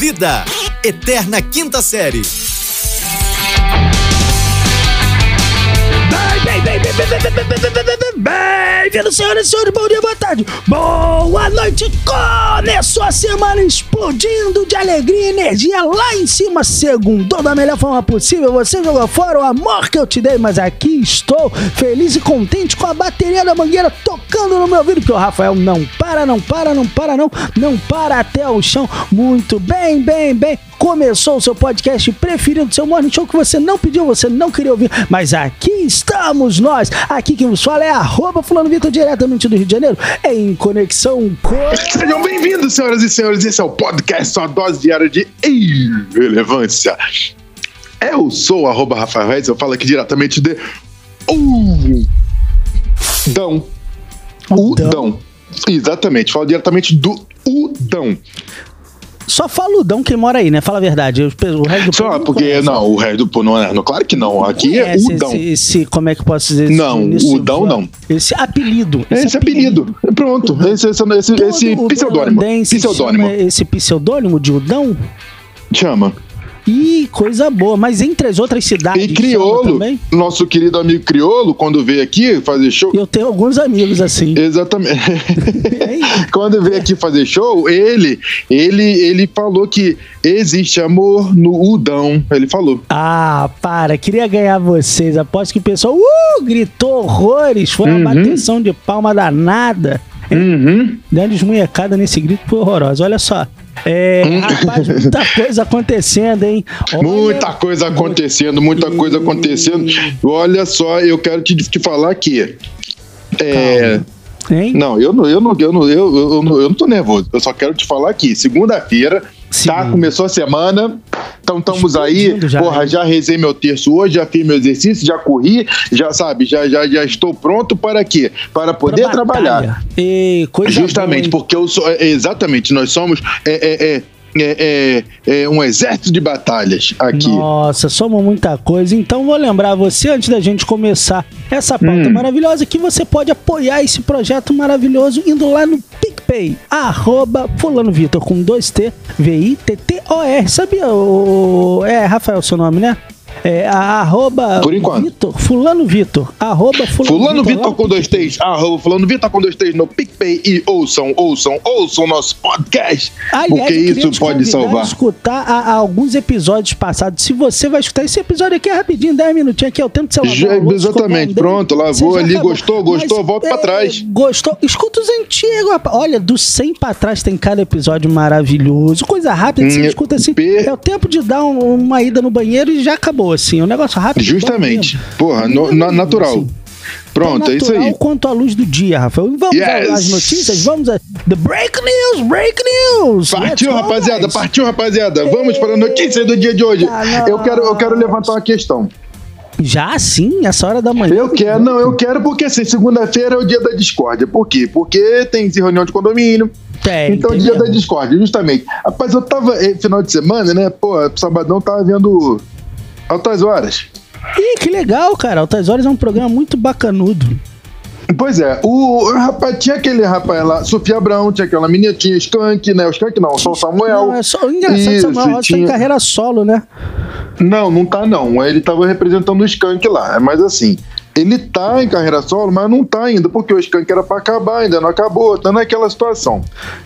Vida, Eterna Quinta Série. Bem-vindos, senhoras e senhores, bom dia, boa tarde, boa noite. Começou a semana explodindo de alegria e energia lá em cima, segundo da melhor forma possível. Você jogou fora o amor que eu te dei, mas aqui estou feliz e contente com a bateria da mangueira tocando no meu ouvido, porque o Rafael não para, não para, não para, não, não para até o chão. Muito bem, bem, bem. Começou o seu podcast preferido, seu morning show que você não pediu, você não queria ouvir, mas aqui estamos nós. Aqui quem vos fala é arroba fulano Vitor, diretamente do Rio de Janeiro, em conexão com... Sejam bem-vindos, senhoras e senhores. Esse é o podcast, sua dose diária de irrelevância. Eu sou arroba Rafael Reis, eu falo aqui diretamente de Udão. Udão. Exatamente, falo diretamente do Udão. Só fala o Dão quem mora aí, né? Fala a verdade. O resto do Só povo porque, conhece. não, o resto do povo não é. não, Claro que não. Aqui é Udão. Esse, esse- como é que eu posso dizer? Não, Esse- Udão não. Esse apelido. Esse apelido. Pronto. Esse, esse, esse, esse pseudônimo. Pseudônimo. Esse pseudônimo de Udão? Chama. Ih, coisa boa. Mas entre as outras cidades. E Criolo, Também? nosso querido amigo Criolo, quando veio aqui fazer show. Eu tenho alguns amigos assim. Exatamente. Quando veio aqui fazer show, ele, ele, ele falou que existe amor no Udão. Ele falou. Ah, para, queria ganhar vocês. Aposto que o pessoal uh, gritou horrores. Foi uma Uhum. bateção de palma danada. Uhum. Uma desmunhecada nesse grito foi horrorosa. Olha só. É, rapaz, muita coisa acontecendo, hein? Olha- Muita coisa acontecendo, muita coisa acontecendo. Olha só, eu quero te, te falar aqui. É, Hein? não, eu não, eu não, eu não, eu, eu, não, eu não tô nervoso. Eu só quero te falar aqui. Segunda-feira, tá? Começou a semana. Então estamos aí. Já, Porra, hein? já rezei meu terço hoje, já fiz meu exercício, já corri, já sabe, já, já, já estou pronto para quê? Para poder Pra trabalhar. E coisa Justamente, boa, porque eu sou. é, exatamente, nós somos é, é, é, é, é, é um exército de batalhas aqui. Nossa, somos muita coisa. Então vou lembrar você, antes da gente começar essa pauta Hum. maravilhosa, que você pode apoiar esse projeto maravilhoso indo lá no PicPay, arroba Fulano Vitor, com 2T, V-I-T-T-O-R. Sabia, o... é Rafael seu nome, né? É, arroba Por enquanto. Vitor, Fulano Vitor, arroba Fulano, Fulano Vitor, Vitor com dois T's, arroba Fulano Vitor com dois T's no PicPay e ouçam, ouçam, ouçam nosso podcast. Aliás, porque isso pode salvar. escutar a- a alguns episódios passados. Se você vai escutar esse episódio aqui é rapidinho, 10 minutinhos aqui, é o tempo de você lavar Já- a louça, exatamente, pronto, lavou ali, acabou. gostou, gostou, volta pra trás. Gostou? Escuta os antigos, rapaz. Olha, do 100 pra trás tem cada episódio maravilhoso. Coisa rápida, que você Hum, escuta assim. É o tempo de dar um- uma ida no banheiro e já acabou, assim. É um negócio rápido. Justamente. Porra, no- na- natural. Assim. Pronto, Tão é isso natural aí. quanto a luz do dia, Rafael. Vamos Yes. às notícias? Vamos a... The Break News! Break News! Partiu, Let's rapaziada, guys. partiu, rapaziada. Vamos para a notícia do dia de hoje. Eita, Eu quero, eu quero levantar uma questão. Já sim, essa hora da manhã. Eu quero, não, eu quero porque assim, segunda-feira é o dia da discórdia. Por quê? Porque tem reunião de condomínio. Tem, então, tem dia da discórdia, justamente. Rapaz, eu tava, eh, final de semana, né? Pô, sabadão tava vendo altas horas. Ih, que legal, cara. Altas Horas é um programa muito bacanudo. Pois é, o rapaz, tinha aquele rapaz lá, Sofia Abrão, tinha aquela menina, tinha Skank, né? O Skank não, só o Samuel. Não, é só o engraçado que Isso, Samuel Rosa tá em tinha- carreira solo, né? Não, não tá não. Ele tava representando o Skank lá. Mas assim, ele tá em carreira solo, mas não tá ainda, porque o Skank era pra acabar, ainda não acabou, tá naquela situação.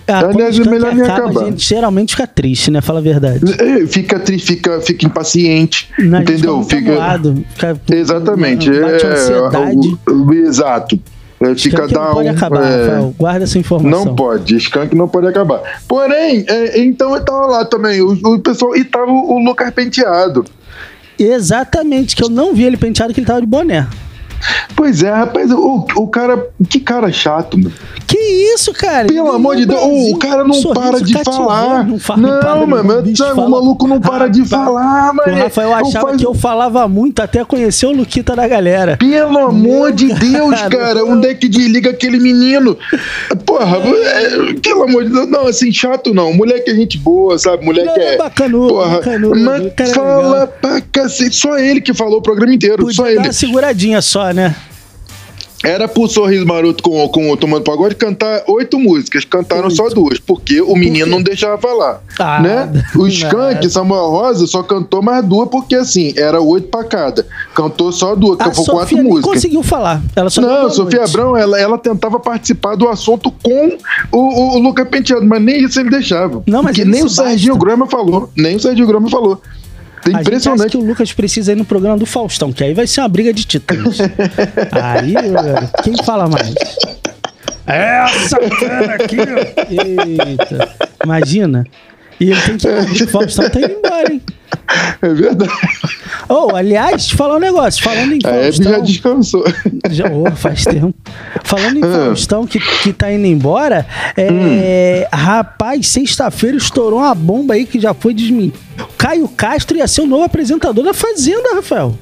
Ah, quando Aliás, o é melhor nem acaba, acabar. A gente geralmente fica triste, né? Fala a verdade. Fica triste, fica, fica impaciente, Não, entendeu? fica amuado, fica- Exatamente. Bate é, ansiedade. o- o- exato. É, fica Skank não down. pode acabar, é, Rafael. Guarda essa informação. Não pode, Skank não pode acabar. Porém, é, então eu tava lá também, o, o pessoal, e tava o, o Lucas Penteado. Exatamente, que eu não vi ele penteado que ele tava de boné. Pois é, rapaz, o, o cara, que cara chato, meu. Que isso, cara? Pelo amor de ganhou Deus, o o cara não para de cativante, falar. Não, fala, não para, Não, meu mano, bicho o maluco não para de falar, O mano. Rafael achava faz- que eu falava muito até conhecer o Luquita da galera. Pelo amor de Deus, cara. cara, onde é que desliga aquele menino? Porra, é, pelo amor de Deus, não, assim, chato não. Moleque é gente boa, sabe? Moleque Não, é. bacanudo, Porra, bacanudo, mas é fala legal. pra cacete. Só ele que falou o programa inteiro, Podia só dar ele. uma seguradinha só, né? Era pro Sorriso Maroto com, com o Tomando Pagode cantar oito músicas, cantaram só duas, porque o menino não deixava falar. Ah, né? O Skank. Samuel Rosa, só cantou mais duas, porque assim, era oito pra cada. Cantou só duas, A cantou quatro Sofia músicas. conseguiu falar. Ela só Não, Sofia noite. Abrão, ela, ela tentava participar do assunto com o, o, o Luca Penteado, mas nem isso ele deixava. Não, mas porque nem o. Serginho Grama falou. Nem o Serginho Grama falou. É A gente acha impressionante. que o Lucas precisa ir no programa do Faustão, que aí vai ser uma briga de titãs. aí, velho, quem fala mais? Essa cara aqui, ó. Eita. Imagina. E ele tem que ir. O Faustão tá indo embora, hein? É verdade. Oh, aliás, te falar um negócio. Falando em A Hebe já Faustão. descansou. Já, oh, faz tempo. Falando em Ah. Faustão que, que tá indo embora, é, rapaz, sexta-feira estourou uma bomba aí que já foi desmentida. Caio Castro ia ser o novo apresentador da Fazenda, Rafael.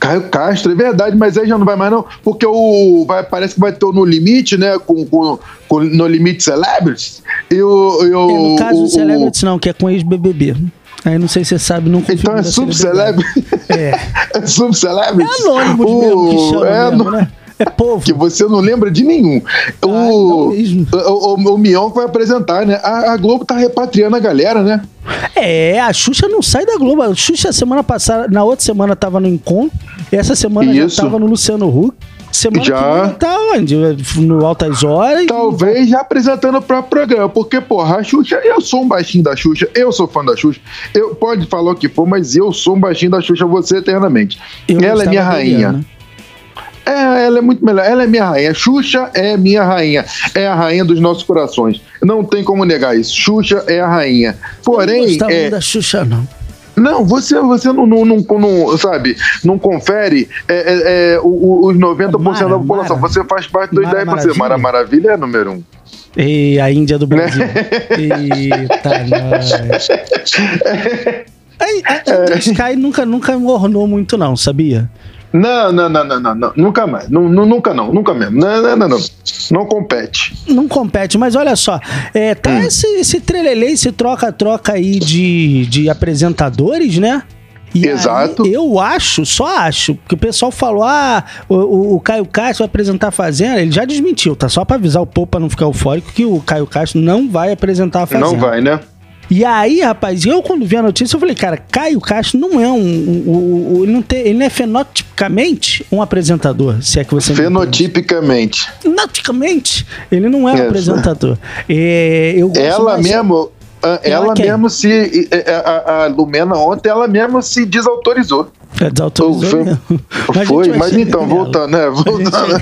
Caio Castro, é verdade, mas aí já não vai mais não, porque o vai, parece que vai ter o No Limite, né, com, com, com No Limite Celebrities, e o... E o É, no caso o, do Celebrities, não, que é com ex-BBB. Aí não sei se você sabe, não Então é Sub-Celebrity? É. É Sub-Celebrities? É anônimos mesmo que chama é, mesmo, né? É povo. Que você não lembra de nenhum. não o, mesmo. o, o, o Mion vai apresentar, né? A, a Globo tá repatriando a galera, né? É, a Xuxa não sai da Globo. A Xuxa semana passada, na outra semana tava no Encontro, e essa semana Isso. já tava no Luciano Huck. Semana Já. que tá onde? No Altas Horas. Talvez já apresentando o próprio programa, porque, porra, a Xuxa, eu sou um baixinho da Xuxa, eu sou fã da Xuxa, eu pode falar o que for, mas eu sou um baixinho da Xuxa, você eternamente. Eu ela é minha rainha. Eliana. É, ela é muito melhor. Ela é minha rainha. Xuxa é minha rainha. É a rainha dos nossos corações. Não tem como negar isso. Xuxa é a rainha. Eu não Porém, gostava é, da Xuxa, não. Não, você, você não, não, não, não, sabe, não confere é, é, é, os 90% Mara, da população. Mara. Você faz parte dos Mara 10%. Maravilha. Mara Maravilha é número um. E a Índia do Né? Brasil. Eita, nós. Aí, a É. Índia Sky nunca, nunca ornou muito, não, sabia? Não, não, não, não, não, não. Nunca mais. Nu- nunca não, nunca mesmo. Não, não, não, não. Não compete. Não compete, mas olha só, é, tá Hum. esse, esse trelelê, esse troca-troca aí de, de apresentadores, né? E Exato. aí, eu acho, só acho, que o pessoal falou: ah, o, o- o Caio Castro vai apresentar a Fazenda. Ele já desmentiu, tá? Só pra avisar o povo pra não ficar eufórico que o Caio Castro não vai apresentar a Fazenda. Não vai, né? E aí, rapaz, eu quando vi a notícia, eu falei, cara, Caio Castro não é um. um- um- ele, não tem, ele não é fenotipicamente um apresentador, se é que você. Fenotipicamente. Fenotipicamente, ele não é um Isso. apresentador. É, eu Ela mais- mesmo. Ela Ela mesmo se. é, A, a Lumena ontem, ela mesmo se desautorizou. É, desautorizou Foi- gente Foi, mas então, voltando, né? Voltando.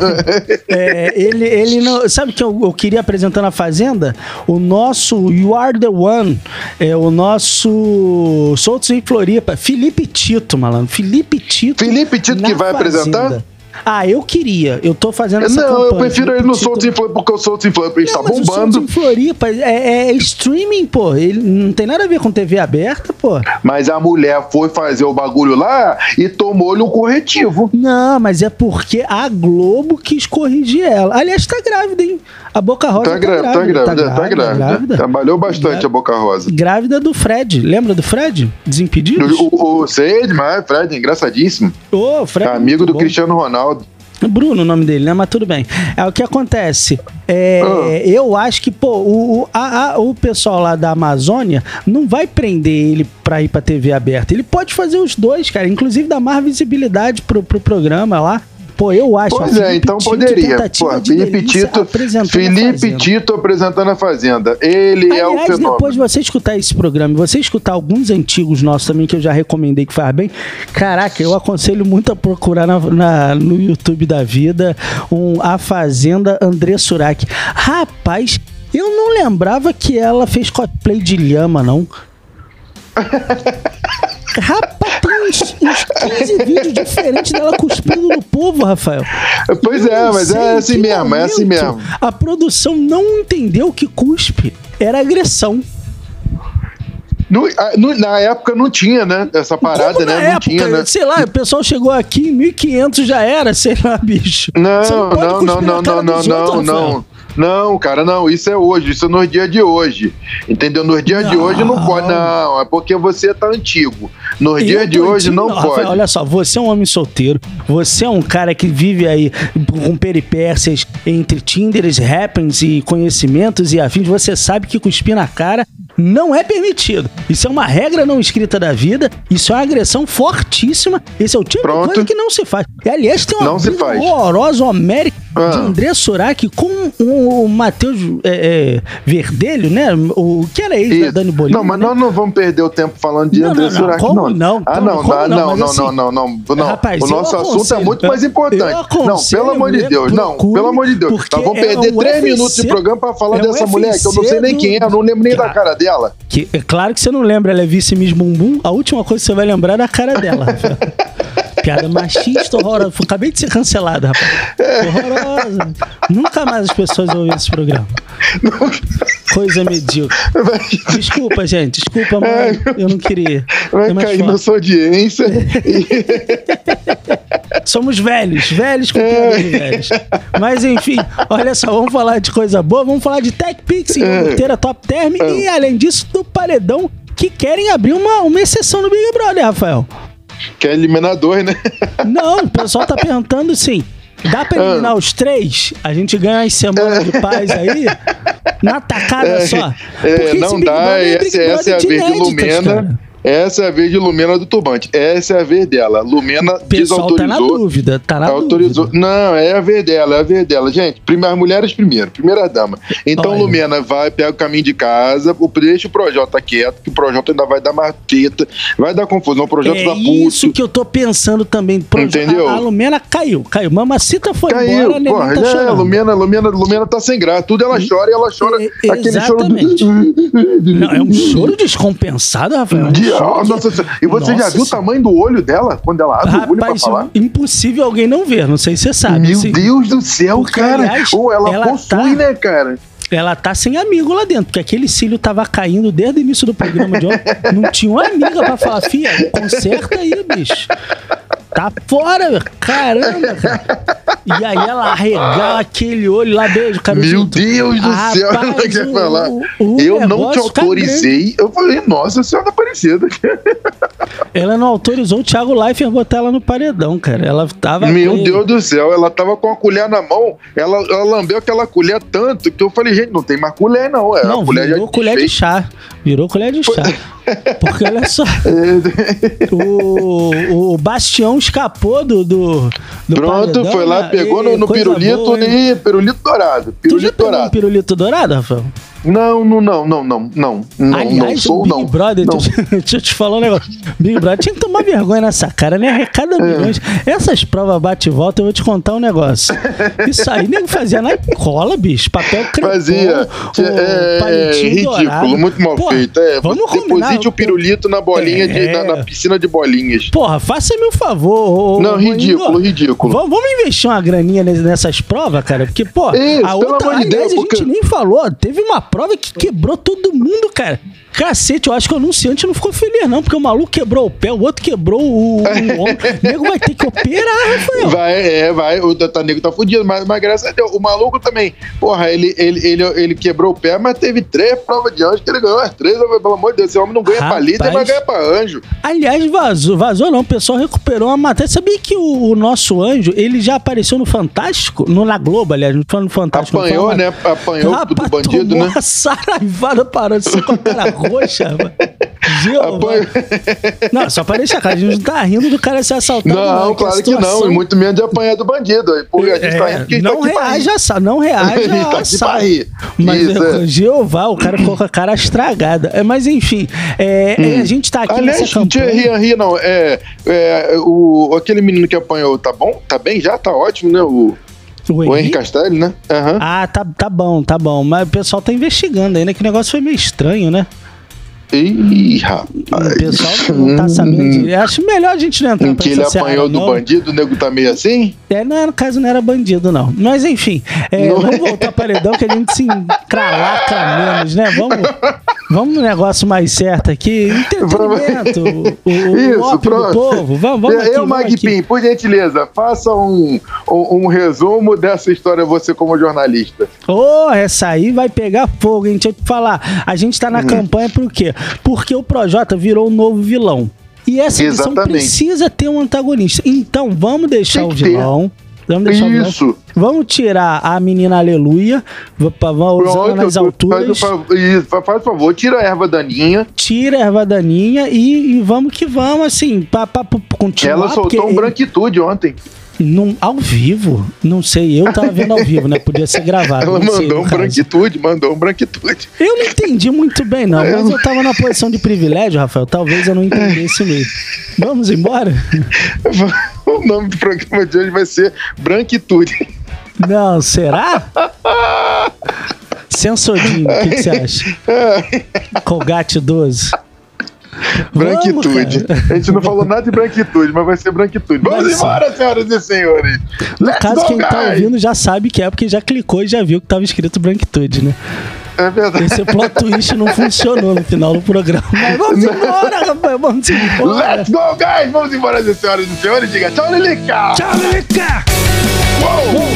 É, ele, ele não. Sabe que eu, eu queria apresentar na Fazenda? O nosso You Are the One. É o nosso Soltos em Floripa. Felipe Tito, malandro. Felipe Tito. Felipe Tito que vai apresentar? Ah, eu queria. Eu tô fazendo essa Não, eu campanha. prefiro ele no Tito- Soltos em Floripa, porque o Soltos em Floripa está mas o bombando. em Floripa é, é streaming, pô. Ele não tem nada a ver com TV aberta, pô. Mas a mulher foi fazer o bagulho lá e tomou-lhe um corretivo. Não, mas é porque a Globo quis corrigir ela. Aliás, tá grávida, hein? A Boca Rosa Tá tá, grávida, tá grávida, tá grávida. Trabalhou bastante Grávida. a Boca Rosa. Grávida do Fred. Lembra do Fred? Desimpedidos? O, o, o sei demais, Fred, é engraçadíssimo. Ô, Fred. é Amigo do bom. Cristiano Ronaldo. Bruno, o nome dele, né? Mas tudo bem. É o que acontece. É, Ah. Eu acho que, pô, o, a- a- o pessoal lá da Amazônia não vai prender ele pra ir pra TV aberta. Ele pode fazer os dois, cara. Inclusive dar mais visibilidade pro, pro programa lá. Pô, eu acho. Pois é, então Tito, poderia. Pô, Felipe Tito, apresentando a Felipe Fazenda. Tito apresentando a Fazenda. Ele é o Aliás, fenômeno. depois de você escutar esse programa você escutar alguns antigos nossos também, que eu já recomendei que faz bem, caraca, eu aconselho muito a procurar na- na- no YouTube da vida um A Fazenda André Surak. Rapaz, eu não lembrava que ela fez cosplay de lhama, não. Rapaz, tem uns, uns 15 vídeos diferentes dela cuspindo no povo, Rafael. Pois é, Não mas é assim mesmo, é assim momento mesmo. A produção não entendeu que cuspe era agressão. No- na época não tinha, né? Essa parada, Como na né? Não época, tinha, né? sei lá, o pessoal chegou aqui em 1500 já era, sei lá, bicho. Não, não, não, não, não, não, não, outros, não. Não, cara, não, isso é hoje, isso é nos dias de hoje. Entendeu? Nos dias de hoje não pode. Não, é porque você tá antigo. Nos Eu dias de hoje antigo, não, Rafael, pode. olha só, você é um homem solteiro, você é um cara que vive aí com peripécias entre Tinders, happens e conhecimentos e afins. Você sabe que cuspir na cara não é permitido. Isso é uma regra não escrita da vida, isso é uma agressão fortíssima. Esse é o tipo Pronto. de coisa que não se faz. E aliás, tem uma briga horrorosa, homérica de Ah. André Surak com o Matheus é, é, Verdelho, né? O que era ex da Isso. Dani Bolino. Não, mas né? nós não vamos perder o tempo falando de Não, André não, não, Surak, como não. Ah, Como- não, como não, não? não, assim, não, não, não, não. rapaz, o nosso assunto é muito mais importante. Não, pelo amor de Deus, não, pelo amor de Deus. porque Nós vamos é perder três minutos de programa pra falar é dessa mulher, que eu não sei nem quem é, eu não lembro nem da cara dela. Que, é claro que você não lembra, ela é vice Miss Bumbum. A última coisa que você vai lembrar é da cara dela, Rafael. Piada machista, horrorosa. Acabei de ser cancelado, rapaz. Horrorosa. Nunca mais as pessoas ouvem esse programa. Coisa medíocre. Desculpa, gente. Desculpa, mãe. Eu não queria. Vai É cair foda. na sua audiência. Somos velhos, velhos com É. piadas de velhos. Mas enfim, olha só, vamos falar de coisa boa, vamos falar de Tech Pix, É. inteira Top Term e além disso do Paredão que querem abrir uma, uma exceção no Big Brother, Rafael. que é eliminador, né? Não, o pessoal tá perguntando sim. Dá pra eliminar Ah. os três? A gente ganha as semanas de paz aí? Na tacada só. É, Porque esse não Big dá, Brother é Big essa, é a vez de Lumena. cara. Essa é a vez de Lumena do Turbante. Essa é a vez dela. Lumena O pessoal tá na desautorizou. dúvida, tá na autorizou. dúvida. Não, é a vez dela, é a vez dela. Gente, as mulheres primeiro, primeira dama. Então Olha. Lumena vai, pega o caminho de casa, deixa o Projota quieto, que o Projota ainda vai dar marqueta, vai dar confusão, o Projota É tá isso puto. que eu tô pensando também. Pro- Entendeu? A, Lumena caiu, caiu. Mamacita foi embora, Caiu, a neném porra, tá é, chorando. Lumena, Lumena, Lumena tá sem graça. Tudo ela chora e ela chora E- aquele choro exatamente. do. Não, é um choro descompensado, Rafael. É De- nossa Senhora. e você já Nossa viu o tamanho do olho dela quando ela abre o olho pra Rapaz, falar? impossível alguém não ver, não sei se você sabe. Meu assim. Deus do céu, Porque, cara. aliás, Ou ela, ela possui, tá- né, cara? Ela tá sem amigo lá dentro, porque aquele cílio tava caindo desde o início do programa de ontem. Não tinha uma amiga pra falar, fia, conserta aí, bicho. Tá fora, meu. caramba, cara. E aí ela arregala aquele olho lá, beijo, cara. Meu Deus do Ah, céu, rapaz, ela quer o- falar. o eu não te tá autorizei. Eu falei, nossa senhora Aparecida. Ela não autorizou o Thiago Leifert botar ela no paredão, cara. Ela tava. Meu. Deus do céu, ela tava com a colher na mão, ela, ela lambeu aquela colher tanto que eu falei, gente, não tem mais colher não. É, Não, colher virou colher de chá. Virou colher de chá. Porque olha só, É, o, o Bastião escapou do. do, do Pronto, paredão, foi lá, né? pegou no, E no coisa pirulito boa, e pirulito dourado. Tu já Pirulito pegou um dourado. pirulito dourado, Rafael? Não, não, não, não, não, não, não, Aliás, não sou, o Big não. Brother, não. Deixa, deixa eu te falar um negócio. Big Brother tinha que tomar vergonha nessa cara, né? É. Arrecada milhões. Essas provas bate e volta, eu vou te contar um negócio. Isso aí nego fazia na cola, bicho. Papel crepom, Fazia. o É, palitinho ridículo, dourado. muito mal Pô, feito. É, vamos combinar, deposite o pirulito na bolinha, de, É. na, na piscina de bolinhas. Porra, faça-me um favor. ô- Não, ridículo, ridículo. Vamos, investir uma graninha nes- nessas provas, cara? Porque, pô, a outra, de aliás, a gente porque- nem falou. Teve uma prova que quebrou todo mundo, cara. Cacete, eu acho que o anunciante não ficou feliz, não, porque o maluco quebrou o pé, o outro quebrou o, o ombro. O nego vai ter que operar, Rafael. Vai, é, vai. O Tatanego tá fudido, mas, mas graças a Deus, o maluco também. Porra, ele, ele, ele, ele quebrou o pé, mas teve três provas de anjo que ele ganhou as três. Pelo amor de Deus, esse homem não ganha pra Rapaz. líder, mas ganha pra anjo. Aliás, vazou, vazou não, o pessoal recuperou uma matéria. Sabia que o, o nosso anjo, ele já apareceu no Fantástico? No, na Globo, aliás, não foi no Fantástico. Apanhou, né? Apanhou do Rapaz, bandido, tomou né? uma saraivada parando assim com a cara roxa, mano. Não, só pra deixar claro, a gente não tá rindo do cara ser assaltado. Não, é que a claro que não, e muito menos de apanhar do bandido. Porque a gente tá rindo É, a gente não tá reaja, a não reaja A tá a aqui assalto. pra rir. Mas Isso, é, é. Jeová, o cara ficou com a cara estragada. É, mas enfim, é, é, a gente tá aqui Aliás, nessa campanha. ria, ria, não. É, é, o, aquele menino que apanhou, tá bom? Tá bem já? Tá ótimo, né? O, O o Henrique Henrique? Castelli, né? Aham. Ah, tá, tá bom, tá bom. Mas o pessoal tá investigando ainda, que o negócio foi meio estranho, né? Ih, O rapaz. pessoal não tá sabendo. De... Acho melhor a gente não entrar Em que ele apanhou do não. bandido, o nego tá meio assim? É, não no caso, não era bandido, não. Mas enfim, é, vamos voltar para paredão que a gente se encralaca menos, né? Vamos. Vamos no negócio mais certo aqui. Entretenimento. o, o Isso, ópio do pronto. povo. Vamos, vamos aqui. eu. Magpim, por gentileza, faça um, um, um resumo dessa história, você como jornalista. Ô, essa aí vai pegar fogo, hein? Deixa eu te falar. A gente tá na Uhum. campanha por quê? Porque o Projota virou um novo vilão. E essa edição precisa ter um antagonista. Então, vamos deixar o que ter. vilão. Vamos deixar o vilão. Isso. Vamos tirar a menina aleluia. Vamos Pronto, nas alturas. Faz, o fa- isso, fa- faz favor, tira a erva daninha. Tira a erva daninha e, e vamos que vamos, assim, pra, pra, pra continuar. Ela soltou um branquitude ontem. Num, ao vivo? Não sei, eu tava vendo ao vivo, né? Podia ser gravado. Ela sei, mandou no um caso. branquitude, mandou um branquitude. Eu não entendi muito bem, não, mas eu tava na posição de privilégio, Rafael. Talvez eu não entendesse mesmo. Vamos embora? O nome do programa de hoje vai ser Branquitude. Não, será? Sensodinho, o que, que você acha? Colgate 12. Vamos, Branquitude. cara. a gente não falou nada de branquitude, mas vai ser branquitude. Vamos embora, senhoras e senhores. No Let's caso, quem tá guys. ouvindo já sabe que é, porque já clicou e já viu que tava escrito branquitude, né? É verdade. Esse plot twist não funcionou no final do programa. Mas vamos embora, Rafael, vamos embora. Let's go, guys! Vamos embora, senhoras e senhores. Diga tchau, Lilica! Tchau, Lilica! Uou!